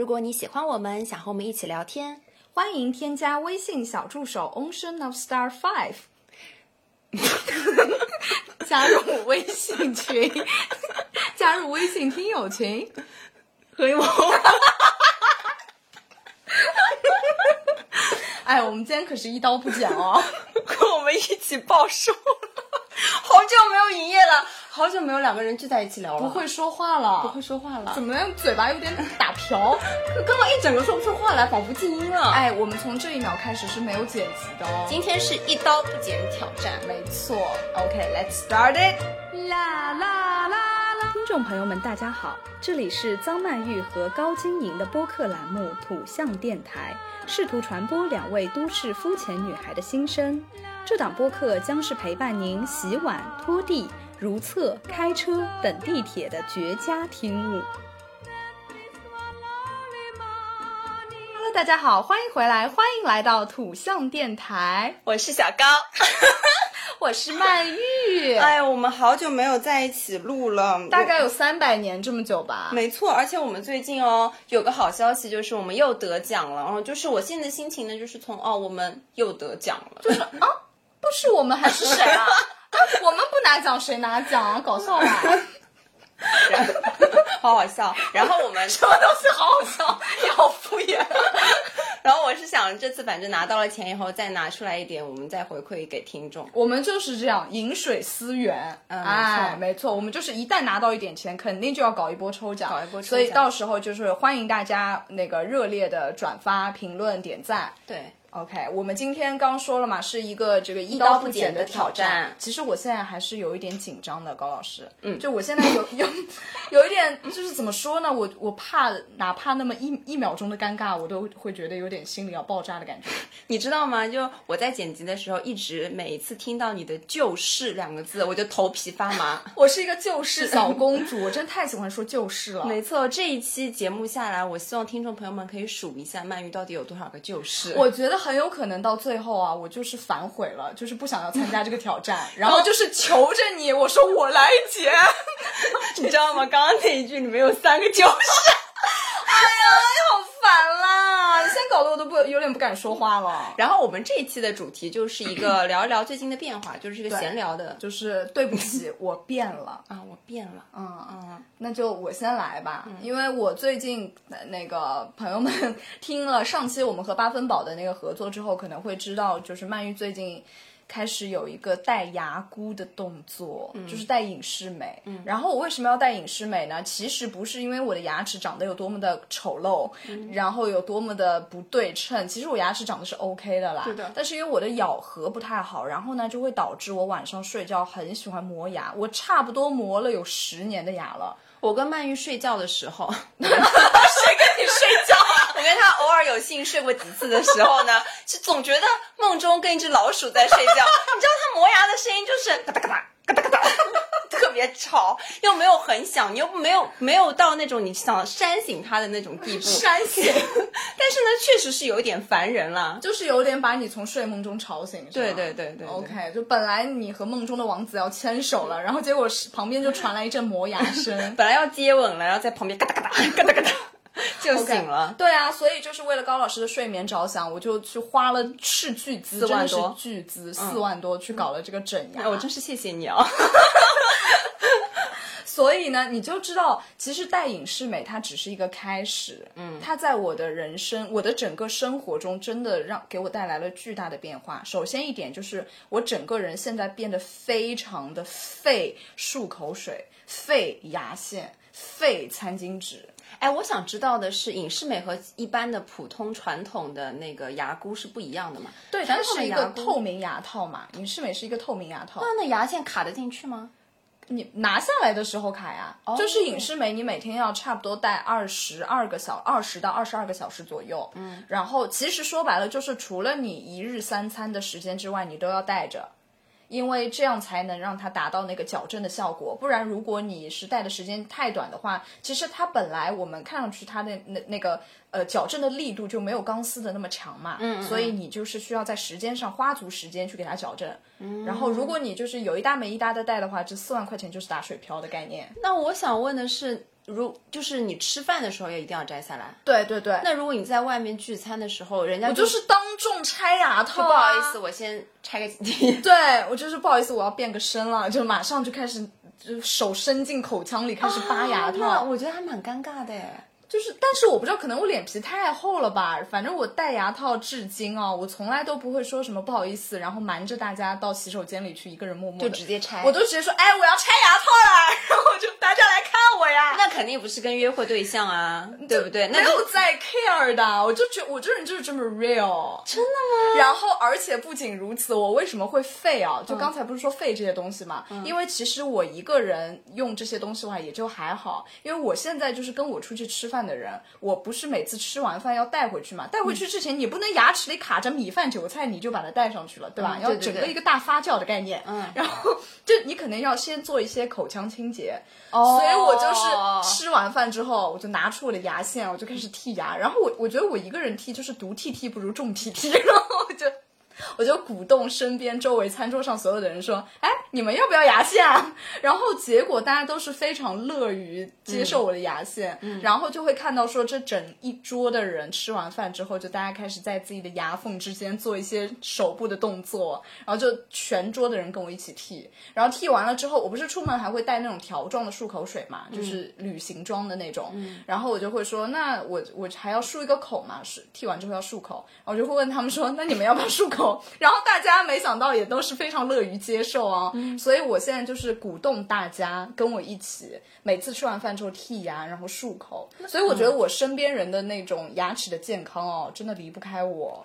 如果你喜欢我们，想和我们一起聊天，欢迎添加微信小助手 Ocean of Star Five，加入微信群，加入微信听友群，可以吗？哎，我们今天可是一刀不剪哦，跟我们一起报仇。好久没有营业了，好久没有两个人聚在一起聊了。不会说话了，不会说话了，怎么样？嘴巴有点打瓢，刚刚一整个说不出话来，仿佛静音了。哎，我们从这一秒开始是没有剪辑的哦。今天是一刀不剪挑战，没错。OK，Let's start it。啦啦啦啦！听众朋友们，大家好，这里是张曼玉和高晶莹的播客栏目《土象电台》，试图传播两位都市肤浅女孩的心声。这档播客将是陪伴您洗碗、拖地、如厕、开车等地铁的绝佳听物。Hello，大家好，欢迎回来，欢迎来到土象电台，我是小高，我是曼玉。哎呀，我们好久没有在一起录了，大概有三百年这么久吧。没错，而且我们最近哦有个好消息，就是我们又得奖了。然后就是我现在心情呢，就是从哦我们又得奖了，就是啊。不是我们还是谁啊？我们不拿奖谁拿奖啊？搞笑吧？好好笑。然后我们 什么东西好好笑？你好敷衍。然后我是想这次反正拿到了钱以后再拿出来一点，我们再回馈给听众。我们就是这样饮水思源。嗯，哎，没错，我们就是一旦拿到一点钱，肯定就要搞一波抽奖，搞一波抽奖。所以到时候就是欢迎大家那个热烈的转发、评论、点赞。对。OK，我们今天刚说了嘛，是一个这个一刀不剪的挑战。其实我现在还是有一点紧张的，高老师。嗯，就我现在有有 有一点，就是怎么说呢？我我怕哪怕那么一一秒钟的尴尬，我都会觉得有点心里要爆炸的感觉。你知道吗？就我在剪辑的时候，一直每一次听到你的“就是”两个字，我就头皮发麻。我是一个就是小公主，我真太喜欢说就是了。没错，这一期节目下来，我希望听众朋友们可以数一下鳗鱼到底有多少个就是。我觉得很有可能到。最后啊，我就是反悔了，就是不想要参加这个挑战，然后就是求着你，我说我来剪，你知道吗？刚刚那一句里面有三个就是，哎呀，好烦啦！现在搞得我都不有点不敢说话了。然后我们这一期的主题就是一个 聊一聊最近的变化，就是一个闲聊的，就是对不起，我变了啊，我变了，嗯嗯，那就我先来吧，因为我最近那个朋友们 听了上期我们和八分饱的那个合作之后，可能会知道，就是曼玉最近。开始有一个戴牙箍的动作，就是戴隐适美。然后我为什么要戴隐适美呢？其实不是因为我的牙齿长得有多么的丑陋，然后有多么的不对称。其实我牙齿长得是 OK 的啦。对的。但是因为我的咬合不太好，然后呢就会导致我晚上睡觉很喜欢磨牙。我差不多磨了有十年的牙了。我跟曼玉睡觉的时候，谁跟你睡觉？我跟他偶尔有幸睡过几次的时候呢，是总觉得梦中跟一只老鼠在睡觉。你知道它磨牙的声音就是嘎哒嘎哒嘎哒嘎哒，特别吵，又没有很响，你又没有没有到那种你想扇醒它的那种地步。扇醒，但是呢，确实是有点烦人了，就是有点把你从睡梦中吵醒。对对对对。OK，就本来你和梦中的王子要牵手了，然后结果是旁边就传来一阵磨牙声，本来要接吻了，然后在旁边嘎哒嘎哒嘎哒嘎哒。就醒了，对啊，所以就是为了高老师的睡眠着想，我就去花了斥巨资，真的是巨资，四万多去搞了这个整牙。我真是谢谢你啊！所以呢，你就知道，其实戴隐适美它只是一个开始，嗯，它在我的人生，我的整个生活中，真的让给我带来了巨大的变化。首先一点就是，我整个人现在变得非常的费漱口水，费牙线，费餐巾纸。哎，我想知道的是，隐适美和一般的普通传统的那个牙箍是不一样的嘛？对，它是一个透明牙套嘛。隐适美是一个透明牙套。那那牙线卡得进去吗？你拿下来的时候卡呀。就是隐适美，你每天要差不多戴二十二个小二十到二十二个小时左右。嗯。然后其实说白了，就是除了你一日三餐的时间之外，你都要戴着。因为这样才能让它达到那个矫正的效果，不然如果你是戴的时间太短的话，其实它本来我们看上去它的那那个呃矫正的力度就没有钢丝的那么强嘛，嗯，所以你就是需要在时间上花足时间去给它矫正，嗯，然后如果你就是有一搭没一搭的戴的话，这四万块钱就是打水漂的概念。那我想问的是。如就是你吃饭的时候也一定要摘下来。对对对，那如果你在外面聚餐的时候，人家我就是当众拆牙套、啊，不好意思，我先拆个。对我就是不好意思，我要变个身了，就马上就开始就手伸进口腔里开始扒牙套。那我觉得还蛮尴尬的哎。就是，但是我不知道，可能我脸皮太厚了吧。反正我戴牙套至今啊，我从来都不会说什么不好意思，然后瞒着大家到洗手间里去一个人默默就直接拆，我都直接说，哎，我要拆牙套了，呀。那肯定不是跟约会对象啊，对不对？没有在 care 的，我就觉我这人就是这么 real。真的吗？然后，而且不仅如此，我为什么会废啊？就刚才不是说废这些东西嘛？嗯、因为其实我一个人用这些东西的话，也就还好。因为我现在就是跟我出去吃饭的人，我。不是每次吃完饭要带回去嘛？带回去之前你不能牙齿里卡着米饭、韭菜，你就把它带上去了，对吧？嗯、要整个一个大发酵的概念。嗯，然后 就你可能要先做一些口腔清洁。哦，所以我就是吃完饭之后，我就拿出我的牙线，我就开始剔牙。然后我我觉得我一个人剔就是独剔剔不如众剔剔，然后我就。我就鼓动身边周围餐桌上所有的人说：“哎，你们要不要牙线啊？” 然后结果大家都是非常乐于接受我的牙线，嗯、然后就会看到说这整一桌的人吃完饭之后，就大家开始在自己的牙缝之间做一些手部的动作，然后就全桌的人跟我一起剃。然后剃完了之后，我不是出门还会带那种条状的漱口水嘛，就是旅行装的那种。嗯、然后我就会说：“那我我还要漱一个口嘛，是剃完之后要漱口。”然后我就会问他们说：“那你们要不要漱口？”然后大家没想到也都是非常乐于接受啊，嗯、所以我现在就是鼓动大家跟我一起，每次吃完饭之后剔牙，然后漱口。所以我觉得我身边人的那种牙齿的健康哦，真的离不开我。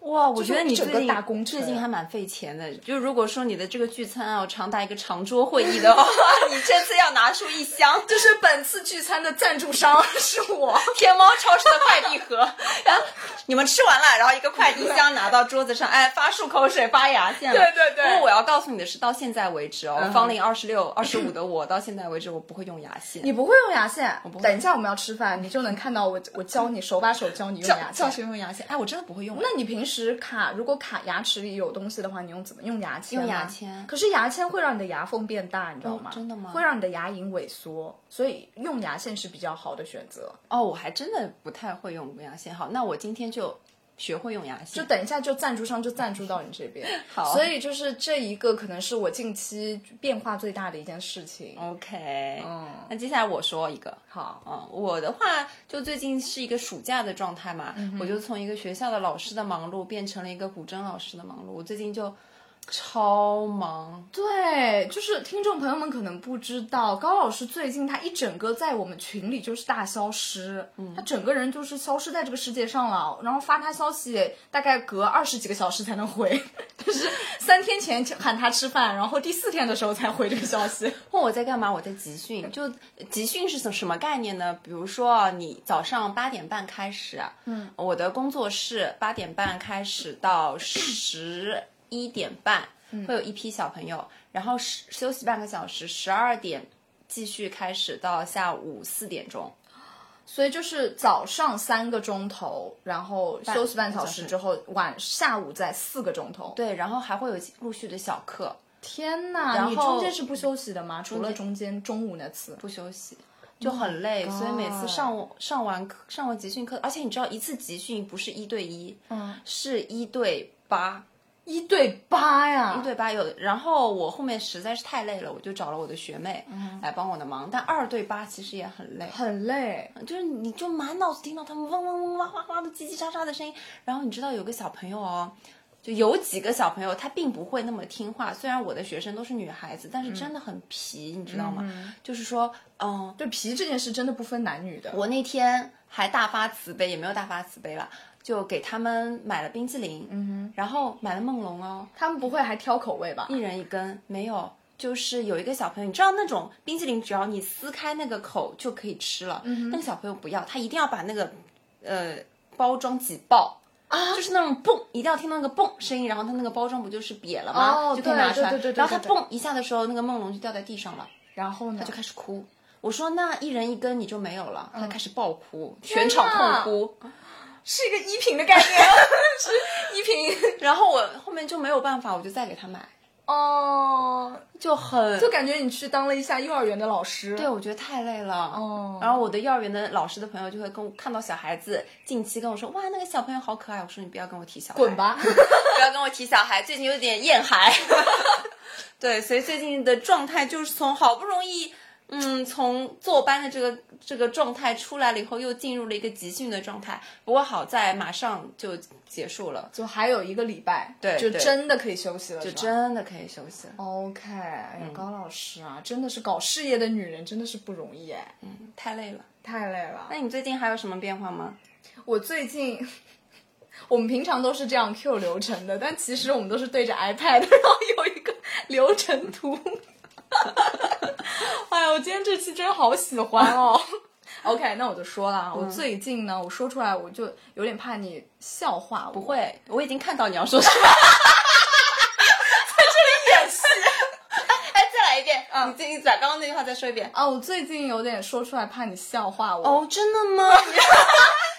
哇，我觉得你整个大工最近还蛮费钱的。就如果说你的这个聚餐啊，长达一个长桌会议的话，你这次要拿出一箱，就是本次聚餐的赞助商是我，天猫超市的快递盒。然后你们吃完了，然后一个快递箱拿到桌子上，哎，发漱口水，发牙线了。对对对。不过我要告诉你的是，到现在为止哦，嗯、芳龄二十六、二十五的我，到现在为止我不会用牙线。你不会用牙线？我不会。等一下我们要吃饭，你就能看到我，我教你手把手教你用牙线。教学用牙线。哎，我真的不会用。那你平时卡如果？如果卡牙齿里有东西的话，你用怎么用牙签？用牙签。可是牙签会让你的牙缝变大，你知道吗？哦、真的吗？会让你的牙龈萎缩，所以用牙线是比较好的选择。哦，我还真的不太会用牙线。好，那我今天就学会用牙线。就等一下，就赞助商就赞助到你这边。好。所以就是这一个可能是我近期变化最大的一件事情。OK，嗯，那接下来我说一个。好，嗯，我的话就最近是一个暑假的状态嘛，嗯、我就从一个学校的老师的忙碌变成了一个古筝老师的忙碌。我最近就超忙。对，就是听众朋友们可能不知道，高老师最近他一整个在我们群里就是大消失，嗯、他整个人就是消失在这个世界上了。然后发他消息大概隔二十几个小时才能回，就是三天前喊他吃饭，然后第四天的时候才回这个消息。问我在干嘛？我在集训。就集训是什什么概念呢？比如说你早上八点半开始，嗯，我的工作室八点半开始到十一点半，会有一批小朋友，然后十休息半个小时，十二点继续开始到下午四点钟。所以就是早上三个钟头，然后休息半小时之后，晚下午再四个钟头。对，然后还会有陆续的小课。天呐，然后你中间是不休息的吗？除了中间中午那次不休息，就很累，所以每次上上完课上完集训课，而且你知道一次集训不是一对一，嗯，是一对八。一对八呀，一对八有，然后我后面实在是太累了，我就找了我的学妹来帮我的忙。但二对八其实也很累，很累，就是你就满脑子听到他们嗡嗡嗡哇哇哇的叽叽喳喳的声音。然后你知道有个小朋友哦，就有几个小朋友他并不会那么听话。虽然我的学生都是女孩子，但是真的很皮，你知道吗？就是说，嗯，对皮这件事真的不分男女的。我那天还大发慈悲，也没有大发慈悲了。就给他们买了冰淇淋，嗯哼，然后买了梦龙哦，他们不会还挑口味吧？一人一根，没有，就是有一个小朋友，你知道那种冰淇淋，只要你撕开那个口就可以吃了，嗯那个小朋友不要，他一定要把那个呃包装挤爆。啊，就是那种嘣，一定要听到那个嘣声音，然后它那个包装不就是瘪了吗？哦，就可以拿出来。对对对对然后它嘣一下的时候，那个梦龙就掉在地上了，然后呢，他就开始哭。我说那一人一根你就没有了，嗯。他开始爆哭，全场痛哭。是一个一品的概念，是一品。然后我后面就没有办法，我就再给他买。哦，就很就感觉你去当了一下幼儿园的老师。对，我觉得太累了。哦然后我的幼儿园的老师的朋友就会跟我看到小孩子，近期跟我说，哇，那个小朋友好可爱。我说你不要跟我提小孩，滚吧！不要跟我提小孩，最近有点厌孩。对，所以最近的状态就是从好不容易，嗯，从坐班的这个这个状态出来了以后，又进入了一个集训的状态。不过好在马上就结束了，就还有一个礼拜，对对就真的可以休息了，就真的可以休息了。OK，哎呀，高老师啊，真的是搞事业的女人真的是不容易哎，嗯太累了。太累了。那你最近还有什么变化吗？我最近，我们平常都是这样 Q 流程的，但其实我们都是对着 iPad，然后有一个流程图。哎呀，我今天这期真好喜欢哦。OK，那我就说了啊，我最近呢，我说出来我就有点怕你笑话我，不会，我已经看到你要说什么。在这里演戏哎，再来一遍啊，你自己把刚刚那句话再说一遍。啊，我最近有点说出来怕你笑话我。哦，真的吗？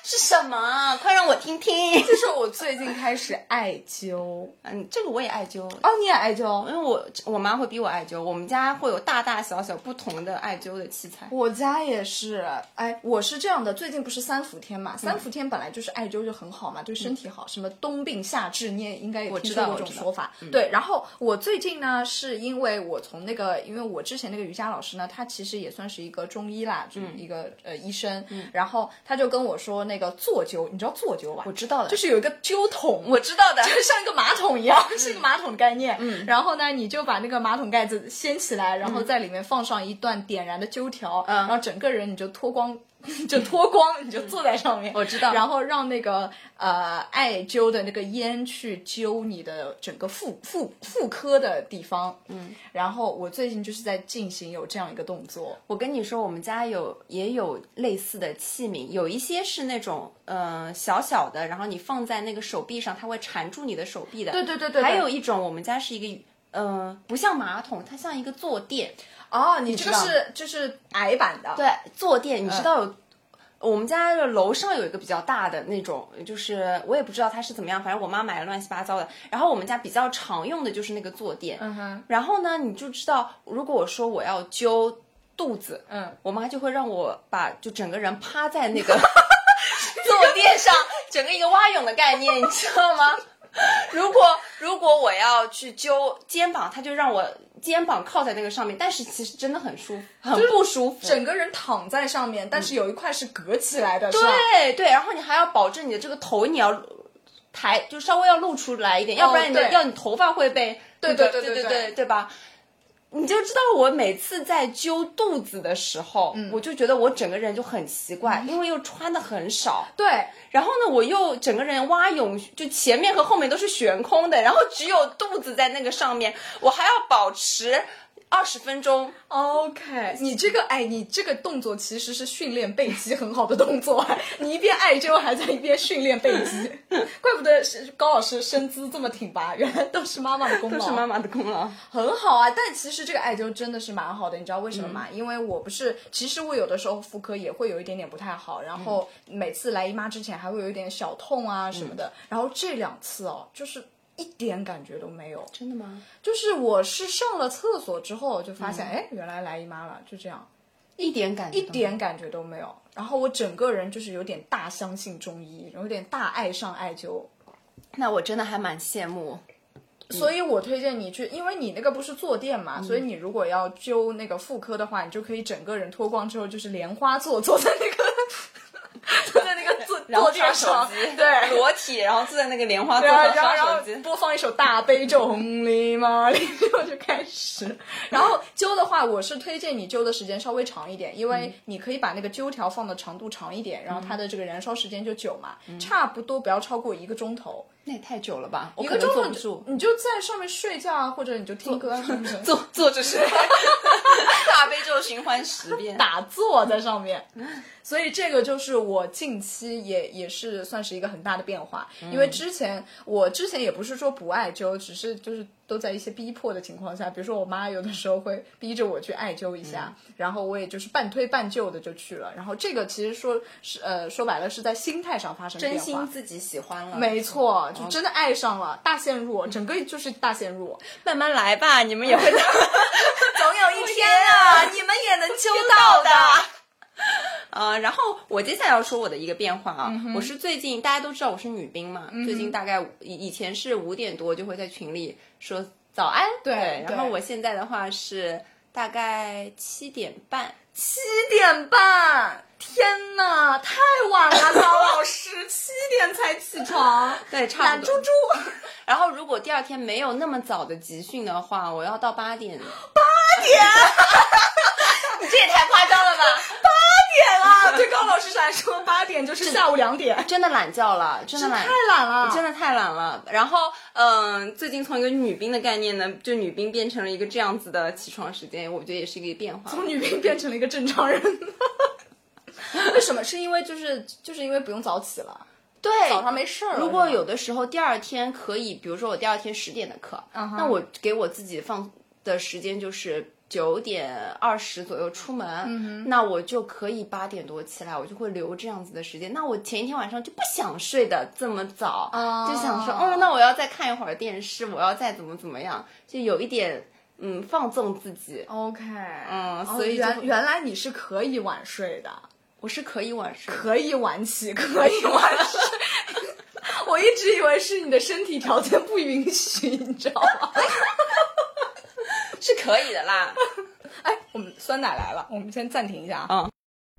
是什么啊？快让我听听。就是我最近开始艾灸。嗯，这个我也艾灸，哦，你也艾灸？因为我我妈会逼我艾灸，我们家会有大大小小不同的艾灸的器材。我家也是，哎，我是这样的，最近不是三伏天嘛，三伏天本来就是艾灸就很好嘛，对身体好，什么冬病夏治，你也应该也听过这种说法。对，然后我最近呢，是因为我从那个，因为我之前那个瑜伽老师呢，他其实也算是一个中医啦，就是一个、呃医生，然后他就跟我说那个坐灸，你知道坐灸吧？我知道的，就是有一个灸桶，我知道的，就像一个马桶一样，是一个马桶的概念。嗯，然后呢，你就把那个马桶盖子掀起来，然后在里面放上一段点燃的灸条，嗯然后整个人你就脱光。就脱光，你就坐在上面，我知道。然后让那个呃艾灸的那个烟去灸你的整个妇妇妇科的地方，嗯，然后我最近就是在进行有这样一个动作，我跟你说，我们家有也有类似的器皿，有一些是那种呃小小的，然后你放在那个手臂上，它会缠住你的手臂的。对对对对对。还有一种，我们家是一个呃不像马桶，它像一个坐垫。哦，你这个是就是矮版的，对，坐垫，你知道有。我们家的楼上有一个比较大的那种，就是我也不知道它是怎么样，反正我妈买了乱七八糟的。然后我们家比较常用的就是那个坐垫。嗯哼，然后呢，你就知道，如果我说我要揪肚子，嗯，我妈就会让我把就整个人趴在那个 坐垫上，整个一个蛙泳的概念，你知道吗？如果如果我要去揪肩膀，她就让我肩膀靠在那个上面，但是其实真的很舒服，很不舒服。整个人躺在上面，但是有一块是隔起来的。对对，然后你还要保证你的这个头，你要抬，就稍微要露出来一点，要不然你的要你头发会被。对对对对对对，对吧？你就知道我每次在揪肚子的时候，嗯。我就觉得我整个人就很奇怪，因为又穿的很少，对，然后呢，我又整个人蛙泳，就前面和后面都是悬空的，然后只有肚子在那个上面，我还要保持二十分钟。OK，你这个哎，你这个动作其实是训练背肌很好的动作，哎 你一边艾灸还在一边训练背肌，怪不得是高老师身姿这么挺拔，原来都是妈妈的功劳，都是妈妈的功劳。很好啊。但其实这个艾灸真的是蛮好的，你知道为什么吗？因为我不是，其实我有的时候妇科也会有一点点不太好，然后每次来姨妈之前还会有一点小痛啊什么的，然后这两次哦，就是一点感觉都没有。真的吗？就是我是上了厕所之后就发现，哎、原来来姨妈了，就这样，一点感觉一点感觉都没有。然后我整个人就是有点大相信中医，有点大爱上艾灸，那我真的还蛮羡慕。所以我推荐你去，因为你那个不是坐垫嗯嘛，所以你如果要灸那个妇科的话，你就可以整个人脱光之后就是莲花坐，坐在那个 坐在那个坐然后刷手机，对，裸体，然后坐在那个莲花座上刷手机。播放一首大悲咒，红哩嘛哩，然后就开始。然后灸的话，我是推荐你灸的时间稍微长一点，因为你可以把那个灸条放的长度长一点，然后它的这个燃烧时间就久嘛，差不多不要超过一个钟头。那也太久了吧，我个钟头就坐不住。你就在上面睡觉啊，或者你就听歌啊什么的。坐坐着睡，大悲咒循环十遍。打坐在上面，所以这个就是我近期也也是算是一个很大的变化，因为之前我之前也不是说不艾灸，只是就是都在一些逼迫的情况下，比如说我妈有的时候会逼着我去艾灸一下，然后我也就是半推半就的就去了。然后这个其实说是呃说白了是在心态上发生变真。心自己喜欢了，没错，就真的爱上了，大陷入，整个就是大陷入。慢慢来吧，你们也会 总有一天啊，你们也能 灸到的。呃，然后我接下来要说我的一个变化啊，我是最近大家都知道我是女兵嘛，最近大概以以前是五点多就会在群里说早安，对然后我现在的话是大概七点半，七点半，天哪，太晚了，高老师，七点才起床，对，差不多。懒猪猪。然后如果第二天没有那么早的集训的话，我要到八点。八点 你这也太夸张了吧！点了，对高老师来说，八点就是下午两点，真的懒觉了，真的懒，太懒了，真的太懒了。然后，嗯、最近从一个女兵的概念呢，就女兵变成了一个这样子的起床时间，我觉得也是一个变化。从女兵变成了一个正常人。为什么？是因为就是就是因为不用早起了，对，早上没事儿。如果有的时候第二天可以，比如说我第二天十点的课那我给我自己放的时间就是九点二十左右出门，嗯那我就可以八点多起来，我就会留这样子的时间。那我前一天晚上就不想睡的这么早，哦就想说，哦，那我要再看一会儿电视，我要再怎么怎么样，就有一点嗯放纵自己。OK，嗯哦所以就原原来你是可以晚睡的，我是可以晚睡，可以晚起，可以晚睡。我一直以为是你的身体条件不允许，你知道吗？是可以的啦。哎，我们酸奶来了，我们先暂停一下啊。嗯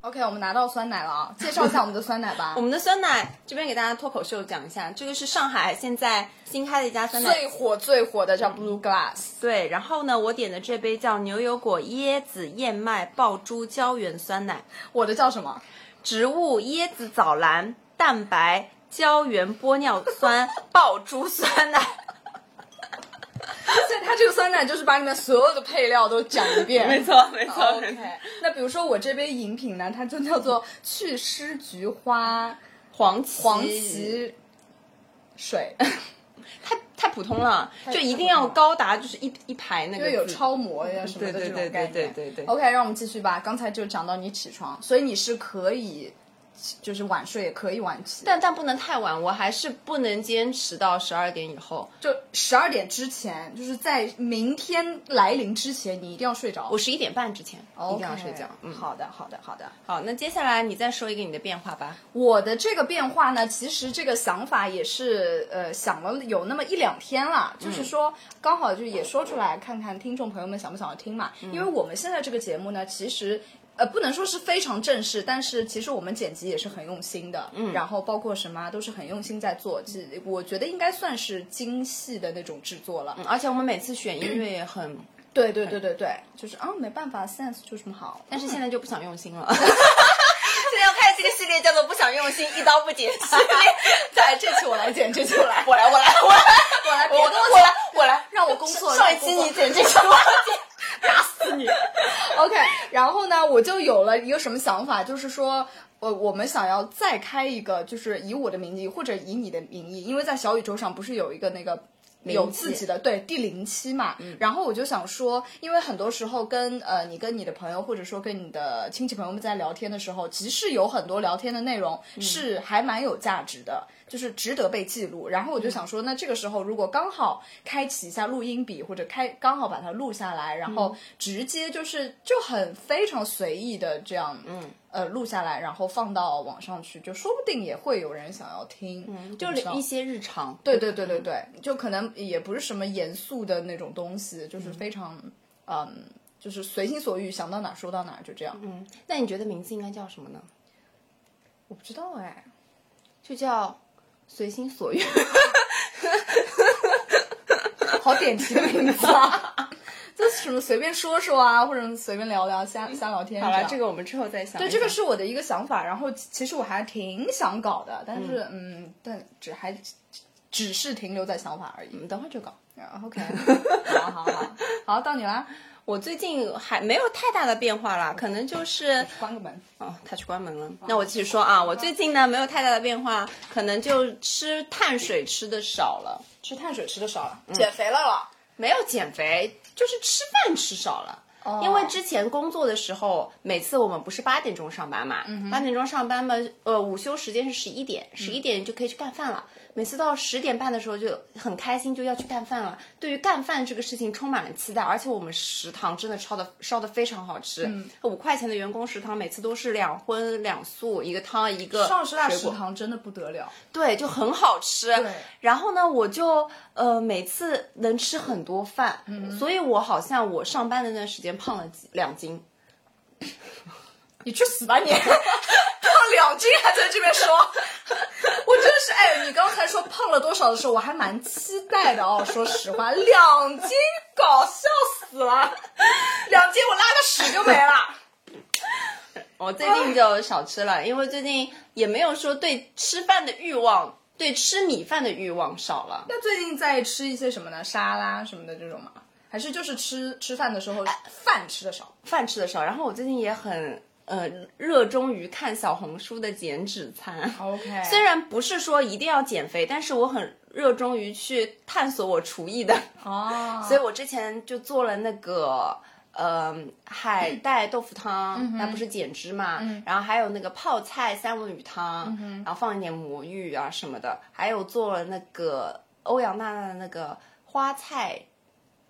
OK，我们拿到酸奶了啊，介绍一下我们的酸奶吧 我。们的酸奶这边给大家脱口秀讲一下，这个是上海现在新开的一家酸奶最火最火的叫 Blue Glass，对，然后呢，我点的这杯叫牛油果椰子燕麦爆珠胶原酸奶，我的叫什么？植物椰子藻蓝蛋白胶原玻尿酸爆珠酸奶。所以它这个酸奶就是把里面所有的配料都讲一遍。没错，没错 OK，那比如说我这杯饮品呢，它就叫做祛湿菊花黄芪，黄芪水，太太普通了，就一定要高达就是一一排那因为有。超模呀什么的这对对对种概念。对对对对 OK，让我们继续吧。刚才就讲到你起床，所以你是可以，就是晚睡也可以晚起，但但不能太晚，我还是不能坚持到十二点以后。就十二点之前，就是在明天来临之前，你一定要睡着。我十一点半之前一定要睡觉。嗯，好的，好的，好的。好，那接下来你再说一个你的变化吧。我的这个变化呢，其实这个想法也是呃想了有那么一两天了，就是说刚好就也说出来，看看听众朋友们想不想要听嘛。因为我们现在这个节目呢，其实。呃，不能说是非常正式，但是其实我们剪辑也是很用心的，嗯，然后包括什么啊都是很用心在做，我觉得应该算是精细的那种制作了。而且我们每次选音乐也很，对对对对对，就是啊，没办法，sense 就这么好。但是现在就不想用心了。现在要开这个系列叫做“不想用心，一刀不剪”系列。对，这期我来剪，这期我来，我来，我来，我来，我来，我来，我来，让我工作。上一期你剪，这期我剪。打死你！OK，然后呢，我就有了一个什么想法，就是说，呃，我们想要再开一个，就是以我的名义或者以你的名义，因为在小宇宙上不是有一个那个。有自己的对第零期嘛，然后我就想说，因为很多时候跟呃你跟你的朋友或者说跟你的亲戚朋友们在聊天的时候，其实有很多聊天的内容是还蛮有价值的，就是值得被记录。然后我就想说，那这个时候如果刚好开启一下录音笔，或者开刚好把它录下来，然后直接就是就很非常随意的这样，嗯。呃，录下来，然后放到网上去，就说不定也会有人想要听，嗯就是一些日常。对对对对对，就可能也不是什么严肃的那种东西，就是非常嗯就是随心所欲，想到哪儿说到哪儿，就这样。嗯，那你觉得名字应该叫什么呢？我不知道哎，就叫随心所欲。好点题的名字啊！就什么随便说说啊，或者随便聊聊、瞎瞎聊天。好了，这个个我们之后再想想。对，这个是我的一个想法。然后其其实我还挺想搞的，但是嗯，但只还只是停留在想法而已。嗯，等会儿就搞。啊 OK，好好好，好到你啦，我最近还没有太大的变化啦，可能就是关个门。哦，他去关门了。那我继续说啊，我最近呢没有太大的变化，可能就吃碳水吃的少了。吃碳水吃的少了，减肥了了。没有减肥，就是吃饭吃少了。因为之前工作的时候，每次我们不是八点钟上班嘛，八点钟上班嘛，呃，午休时间是十一点，十一点就可以去干饭了。每次到十点半的时候就很开心，就要去干饭了。对于干饭这个事情充满了期待，而且我们食堂真的烧的烧的非常好吃。五块钱的员工食堂，每次都是两荤两素，一个汤一个上师大。食堂真的不得了。对，就很好吃。对然后呢，我就呃每次能吃很多饭，嗯所以我好像我上班的那段时间胖了几两斤。你去死吧你！胖两斤还在这边说，我真是哎，你刚才说胖了多少的时候，我还蛮期待的哦。说实话，两斤搞笑死了，两斤我拉个屎就没了。我最近就少吃了，因为最近也没有说对吃饭的欲望，对吃米饭的欲望少了。那最近在吃一些什么呢？沙拉什么的这种吗？还是就是吃吃饭的时候饭吃的少？饭吃的少，然后我最近也很呃热衷于看小红书的减脂餐。OK，虽然不是说一定要减肥，但是我很热衷于去探索我厨艺的，哦，所以我之前就做了那个。呃，海带豆腐汤，那不是减脂嘛？然后还有那个泡菜三文鱼汤，然后放一点魔芋啊什么的，还有做了那个欧阳娜娜的那个花菜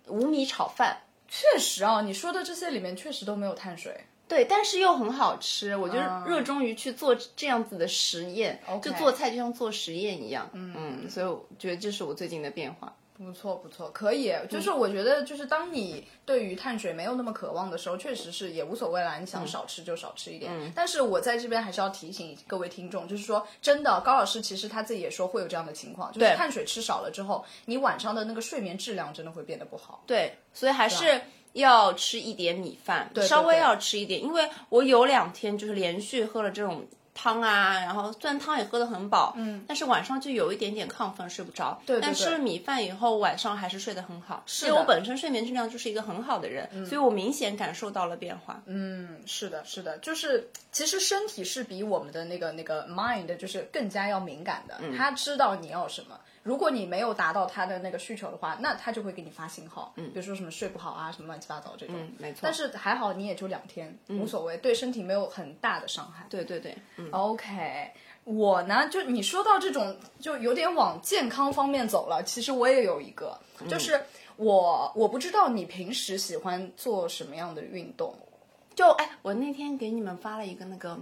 五米炒饭，确实啊，你说的这些里面确实都没有碳水。对，但是又很好吃，我就啊热衷于去做这样子的实验就做菜就像做实验一样，嗯所以我觉得这是我最近的变化。不错不错，可以。就是我觉得，就是当你对于碳水没有那么渴望的时候，确实是也无所谓啦。你想少吃就少吃一点。嗯但是我在这边还是要提醒各位听众，就是说，真的，高老师其实他自己也说会有这样的情况，就是碳水吃少了之后，你晚上的那个睡眠质量真的会变得不好。对，所以还是要吃一点米饭，对稍微要吃一点，因为我有两天就是连续喝了这种。汤啊，然后虽然汤也喝得很饱，嗯，但是晚上就有一点点亢奋，睡不着。对对但吃了米饭以后，晚上还是睡得很好。是因为我本身睡眠质量就是一个很好的人，所以我明显感受到了变化。嗯，是的，是的，就是其实身体是比我们的那个那个 mind 就是更加要敏感的，他知道你要什么。如果你没有达到他的那个需求的话，那他就会给你发信号，嗯，比如说什么睡不好啊，什么乱七八糟这种。嗯没错但是还好你也就两天，无所谓，对身体没有很大的伤害。对对对，嗯，OK，我呢，就你说到这种，就有点往健康方面走了。其实我也有一个，就是我我不知道你平时喜欢做什么样的运动。就哎，我那天给你们发了一个那个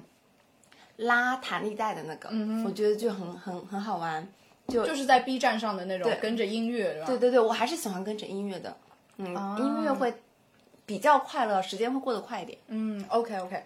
拉弹力带的那个，嗯我觉得就很很很好玩。就就是在 B 站上的那种跟着音乐，对？对对对，我还是喜欢跟着音乐的，嗯，音乐会比较快乐，时间会过得快一点。嗯，OK OK，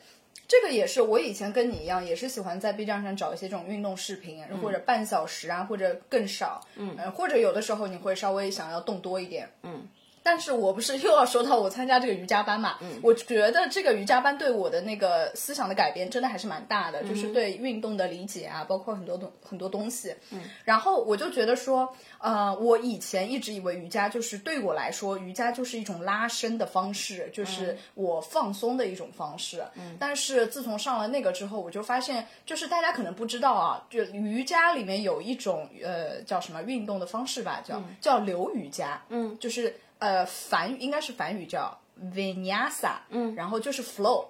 这个也是我以前跟你一样，也是喜欢在 B 站上找一些这种运动视频，或者半小时啊，或者更少，嗯、或者有的时候你会稍微想要动多一点，嗯。但是我不是又要说到我参加这个瑜伽班嘛？嗯，我觉得这个瑜伽班对我的那个思想的改变真的还是蛮大的，就是对运动的理解啊，包括很多东很多东西。嗯，然后我就觉得说，呃，我以前一直以为瑜伽就是对我来说，瑜伽就是一种拉伸的方式，就是我放松的一种方式。嗯，但是自从上了那个之后，我就发现，就是大家可能不知道啊，就瑜伽里面有一种呃叫什么运动的方式吧，叫、叫流瑜伽。嗯，就是。呃，梵语应该是梵语叫 Vinyasa，嗯，然后就是 flow。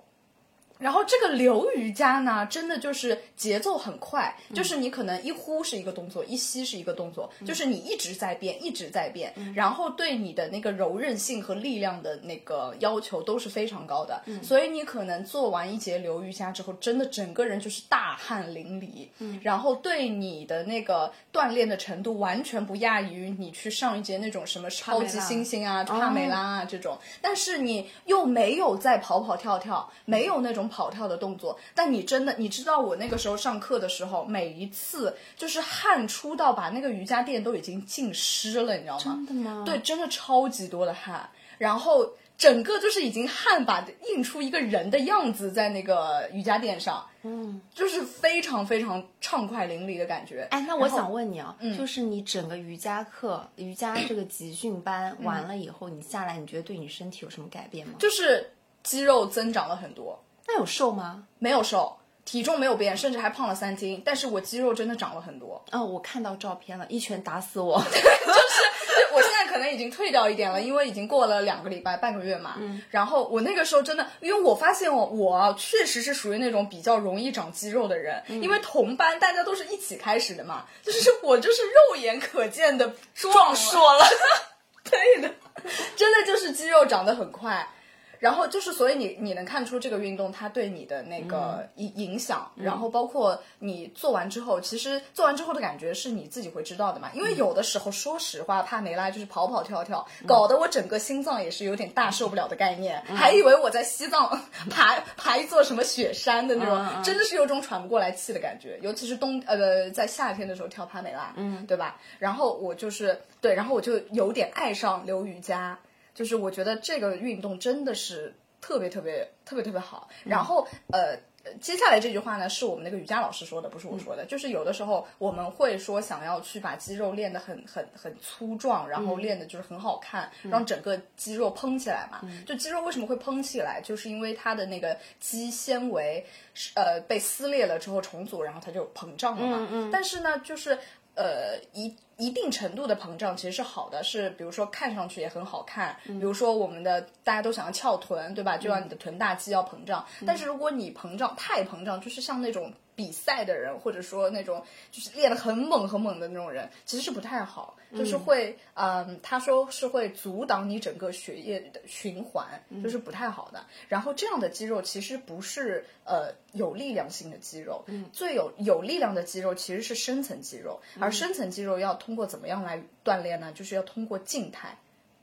然后这个流瑜伽呢，真的就是节奏很快，就是你可能一呼是一个动作，一吸是一个动作，就是你一直在变，一直在变，然后对你的那个柔韧性和力量的那个要求都是非常高的，所以你可能做完一节流瑜伽之后，真的整个人就是大汗淋漓，然后对你的那个锻炼的程度完全不亚于你去上一节那种什么超级星星啊、帕梅拉啊这种，但是你又没有在跑跑跳跳，没有那种。跑跳的动作，但你真的，你知道我那个时候上课的时候，每一次就是汗出到把那个瑜伽垫都已经浸湿了，你知道吗？真的吗？对，真的超级多的汗，然后整个就是已经汗把印出一个人的样子在那个瑜伽垫上，嗯，就是非常非常畅快淋漓的感觉。哎，那我想问你啊，就是你整个瑜伽课、瑜伽这个集训班完了以后，你下来，你觉得对你身体有什么改变吗？就是肌肉增长了很多。那有瘦吗？没有瘦，体重没有变，甚至还胖了三斤。但是我肌肉真的长了很多。哦，我看到照片了，一拳打死我。就是我现在可可能已经退掉一点了，因为已经过了两个礼拜、半个月嘛。嗯。然后我那个时候真的，因为我发现我我确实是属于那种比较容易长肌肉的人，因为同班大家都是一起开始的嘛，就是我就是肉眼可见的壮硕了。对的，真的就是肌肉长得很快。然后就是，所以你你能看出这个运动它对你的那个影影响，然后包括你做完之后，其实做完之后的感觉是你自己会知道的嘛。因为有的时候，说实话，帕梅拉就是跑跑跳跳，搞得我整个心脏也是有点大受不了的概念，还以为我在西藏 爬爬一座什么雪山的那种，真的是有种喘不过来气的感觉。尤其是冬呃在夏天的时候跳帕梅拉，嗯，对吧？然后我就是对，然后我就有点爱上溜瑜伽。就是我觉得这个运动真的是特别特别特别特别好。然后呃，接下来这句话呢，是我们那个瑜伽老师说的，不是我说的。就是有的时候我们会说想要去把肌肉练得很很很粗壮，然后练的就是很好看，让整个肌肉嘭起来嘛。就肌肉为什么会嘭起来，就是因为它的那个肌纤维呃被撕裂了之后重组，然后它就膨胀了嘛。但是呢，就是呃一。一定程度的膨胀其实是好的，是比如说看上去也很好看。比如说我们的大家都想要翘臀，对吧？就要你的臀大肌要膨胀。但是如果你膨胀太膨胀，就是像那种比赛的人，或者说那种就是练得很猛很猛的那种人，其实是不太好。就是会，嗯，他说是会阻挡你整个血液的循环，就是不太好的。然后这样的肌肉其实不是呃有力量性的肌肉，最有有力量的肌肉其实是深层肌肉，而深层肌肉要通过怎么样来锻炼呢？就是要通过静态。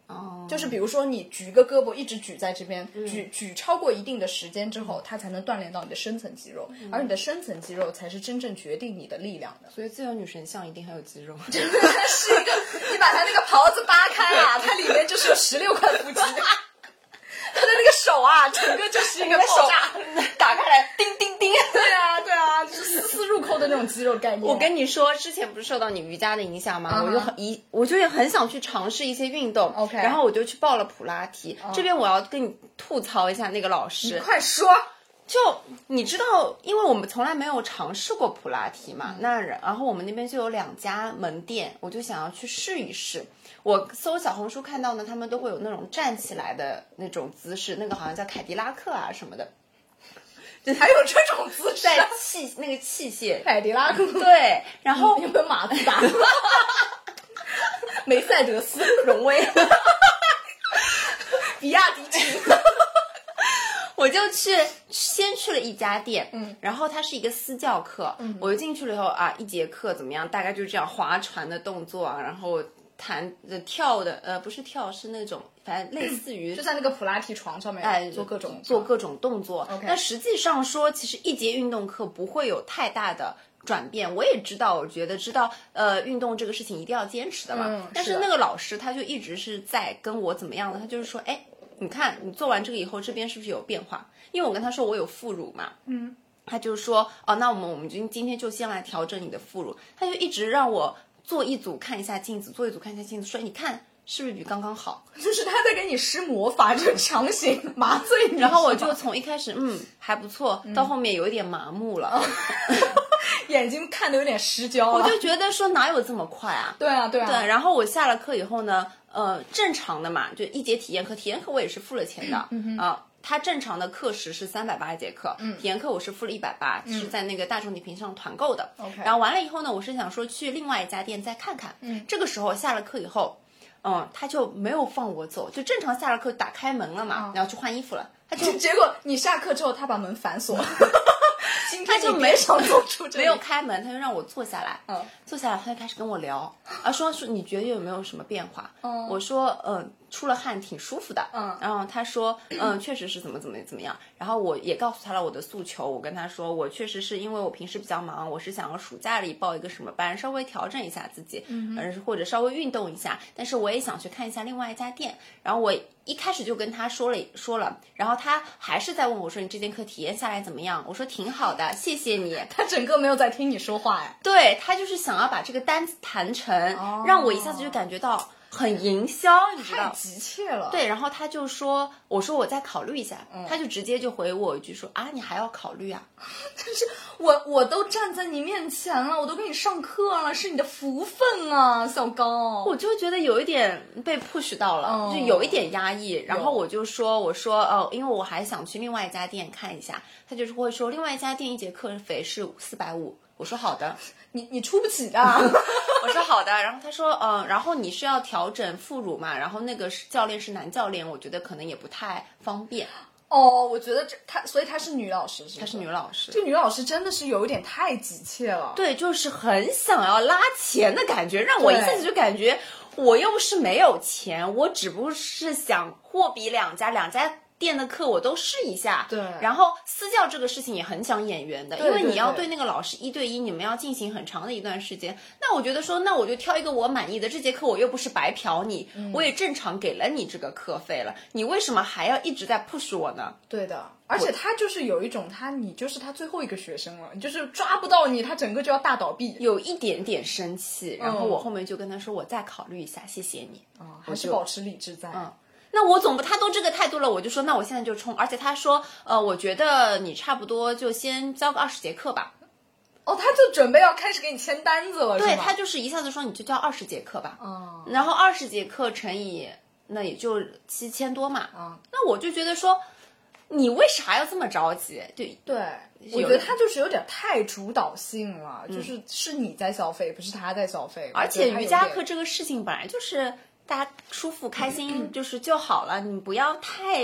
哦，就是比如说你举个胳膊一直举在这边，举举超过一定的时间之后，它才能锻炼到你的深层肌肉，而你的深层肌肉才是真正决定你的力量的。所以自由女神像一定很有肌肉，真 的是一个，你把它那个袍子扒开啊，它里面就是有十六块腹肌。它的那个手啊，整个就是一个爆炸，打开来，叮叮叮。对啊，对啊，就是 丝丝入扣的那种肌肉概念。我跟你说，之前不是受到你瑜伽的影响吗？我就很一，我就也很想去尝试一些运动。OK，然后我就去报了普拉提。这边我要跟你吐槽一下那个老师，快说。就你知道，因为我们从来没有尝试过普拉提嘛，那然后我们那边就有两家门店，我就想要去试一试。我搜小红书看到呢，他们都会有那种站起来的那种姿势，那个好像叫凯迪拉克啊什么的，对还有这种姿势。在器那个器械，凯迪拉克对，然后有没有马自达？梅赛德斯、荣威、比亚迪秦。我就去先去了一家店，嗯，然后它是一个私教课，嗯，我就进去了以后啊，一节课怎么样？大概就是这样划船的动作啊，然后。弹的跳的，呃，不是跳，是那种，反正类似于就在那个普拉提床上面，哎，做各种做各种动作。那实际上说，其实一节运动课不会有太大的转变。我也知道，我觉得知道，呃，运动这个事情一定要坚持的嘛。但是那个老师他就一直是在跟我怎么样的，他就是说，哎，你看你做完这个以后，这边是不是有变化？因为我跟他说我有副乳嘛，嗯，他就说，哦，那我们我们今今天就先来调整你的副乳。他就一直让我。做一组看一下镜子，做一组看一下镜子，说你看是不是比刚刚好？就是他在给你施魔法，就强行 麻醉你。然后我就从一开始嗯还不错，到后面有一点麻木了，眼睛看的有点失焦。我就觉得说哪有这么快啊？对啊，对啊。对，然后我下了课以后呢，呃，正常的嘛，就一节体验课，体验课我也是付了钱的啊。它正常的课时是三百八一节课，体验课我是付了一百八，是在那个大众点评上团购的。然后完了以后呢，我是想说去另外一家店再看看。这个时候下了课以后，嗯，他就没有放我走，就正常下了课打开门了嘛，然后去换衣服了。他就 结果你下课之后，他把门反锁。他就没少 走出，没有开门，他就让我坐下来。嗯，坐下来他就开始跟我聊，啊，说说你觉得有没有什么变化？嗯，我说，嗯，出了汗挺舒服的。嗯，然后他说，嗯，确实是怎么怎么怎么样。然后我也告诉他了我的诉求，我跟他说，我确实是因为我平时比较忙，我是想要暑假里报一个什么班，稍微调整一下自己，嗯，或者稍微运动一下。但是我也想去看一下另外一家店。然后我一开始就跟他说了说了，然后他还是在问我说，你这节课体验下来怎么样？我说挺好的。谢谢你，他整个没有在听你说话哎，对他就是想要把这个单子谈成，让我一下子就感觉到很营销，你知太道？急切了。，对，然后他就说，我说我再考虑一下，他就直接就回我一句说啊，你还要考虑啊？我我都站在你面前了，我都给你上课了，是你的福分啊，小高。我就觉得有一点被 push 到了，哦就有一点压抑。然后我就说，我说哦，因为我还想去另外一家店看一下，他就是会说另外一家店一节课费是四百五。我说好的，你你出不起的。我说好的。然后他说嗯，然后你是要调整副乳嘛？然后那个教练是男教练，我觉得可能也不太方便。哦，我觉得这她，所以她是女老师，是她她是女老师，这女老师真的是有一点太急切了。对，就是很想要拉钱的感觉，让我一下子就感觉我又不是没有钱，我只不过是想货比两家，两家店的课我都试一下。对然后私教这个事情也很讲眼缘的，因为你要对那个老师一对一，你们要进行很长的一段时间。那我觉得说，那我就挑一个我满意的，这节课我又不是白嫖你，嗯我也正常给了你这个课费了，你为什么还要一直在 push 我呢？对的，而且他就是有一种，他你就是他最后一个学生了，你就是抓不到你，他整个就要大倒闭。有一点点生气，然后嗯我后面就跟他说，我再考虑一下，谢谢你。还是保持理智在。嗯那我总不，他都这个态度了，我就说那我现在就冲。而且他说，呃，我觉得你差不多就先教个二十节课吧。哦，他就准备要开始给你签单子了，对他就是一下子说你就教二十节课吧，哦然后二十节课乘以那也就七千多嘛。嗯那我就觉得说，你为啥要这么着急？对对，我觉得他就是有点太主导性了，就是是你在消费，不是他在消费。而且瑜伽课这个事情本来就是大家舒服开心 就是就好了，你不要太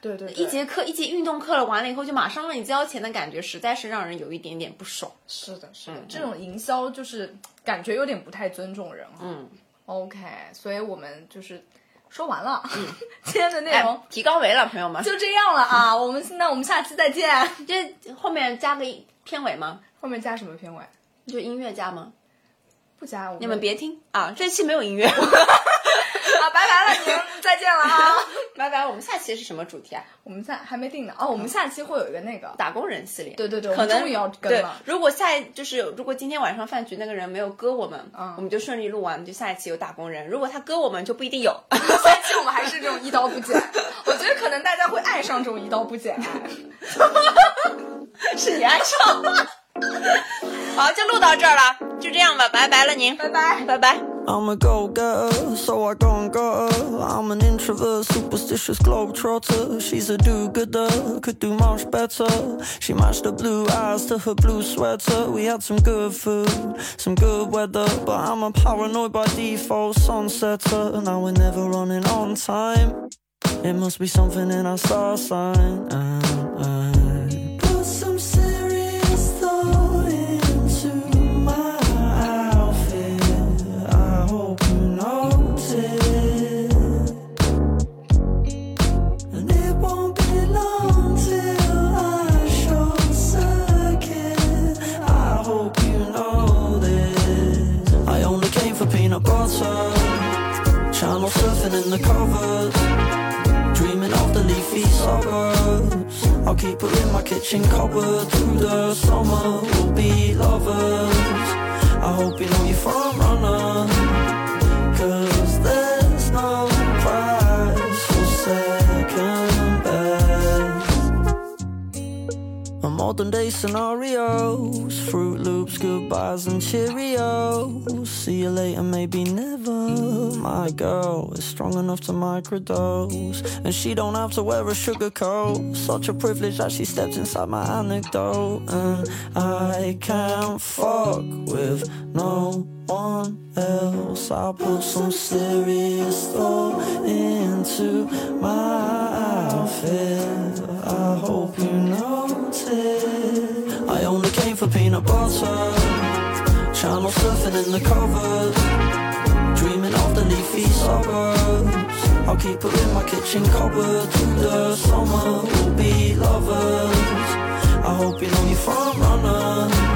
对对对一节课一节运动课了，完了以后就马上让你交钱的感觉，实在是让人有一点点不爽。是的，是的，这种营销就是感觉有点不太尊重人啊。嗯，OK，所以我们就是说完了，嗯 今天的内容哎，提高维了，朋友们。就这样了啊。我们那我们下期再见。这后面加个片尾吗？后面加什么片尾？就音乐加吗？不加，我们你们别听啊，这期没有音乐。啊，拜拜了，你们 再见了啊。拜拜，我们下期是什么主题啊？我们下还没定呢哦，我们下期会有一个那个打工人系列。对对对可能我们终于要跟对了。如果下一就是如果今天晚上饭局那个人没有割我们，嗯我们就顺利录完，就下一期有打工人。如果他割我们，就不一定有。下期我们还是这种一刀不剪。我觉得可能大家会爱上这种一刀不剪。是你爱上。好，就录到这儿了，就这样吧，拜拜了您，拜拜。拜拜。I'm a go getter, so I go and got her. I'm an introvert, superstitious globetrotter. She's a do gooder, could do much better. She matched her blue eyes to her blue sweater. We had some good food, some good weather. But I'm a paranoid by default, sunsetter. Now we're never running on time. It must be something in our star sign. Uh, uh. In the covers. Dreaming of the leafy suburbs. I'll keep her in my kitchen cupboard through the summer. We'll be lovers. I hope you know you're front runner. Cause there's no prize for second best. A modern day scenarios, Fruit Goodbyes and Cheerios. See you later, maybe never. My girl is strong enough to microdose, and she don't have to wear a sugar coat. Such a privilege that she steps inside my anecdote, and I can't fuck with no one else. I put some serious thought into my outfit. I hope you notice. For peanut butter. Channel surfing in the covers. Dreaming of the leafy suburbs. I'll keep her in my kitchen cupboard through the summer. We'll be lovers. I hope you know you're front runner.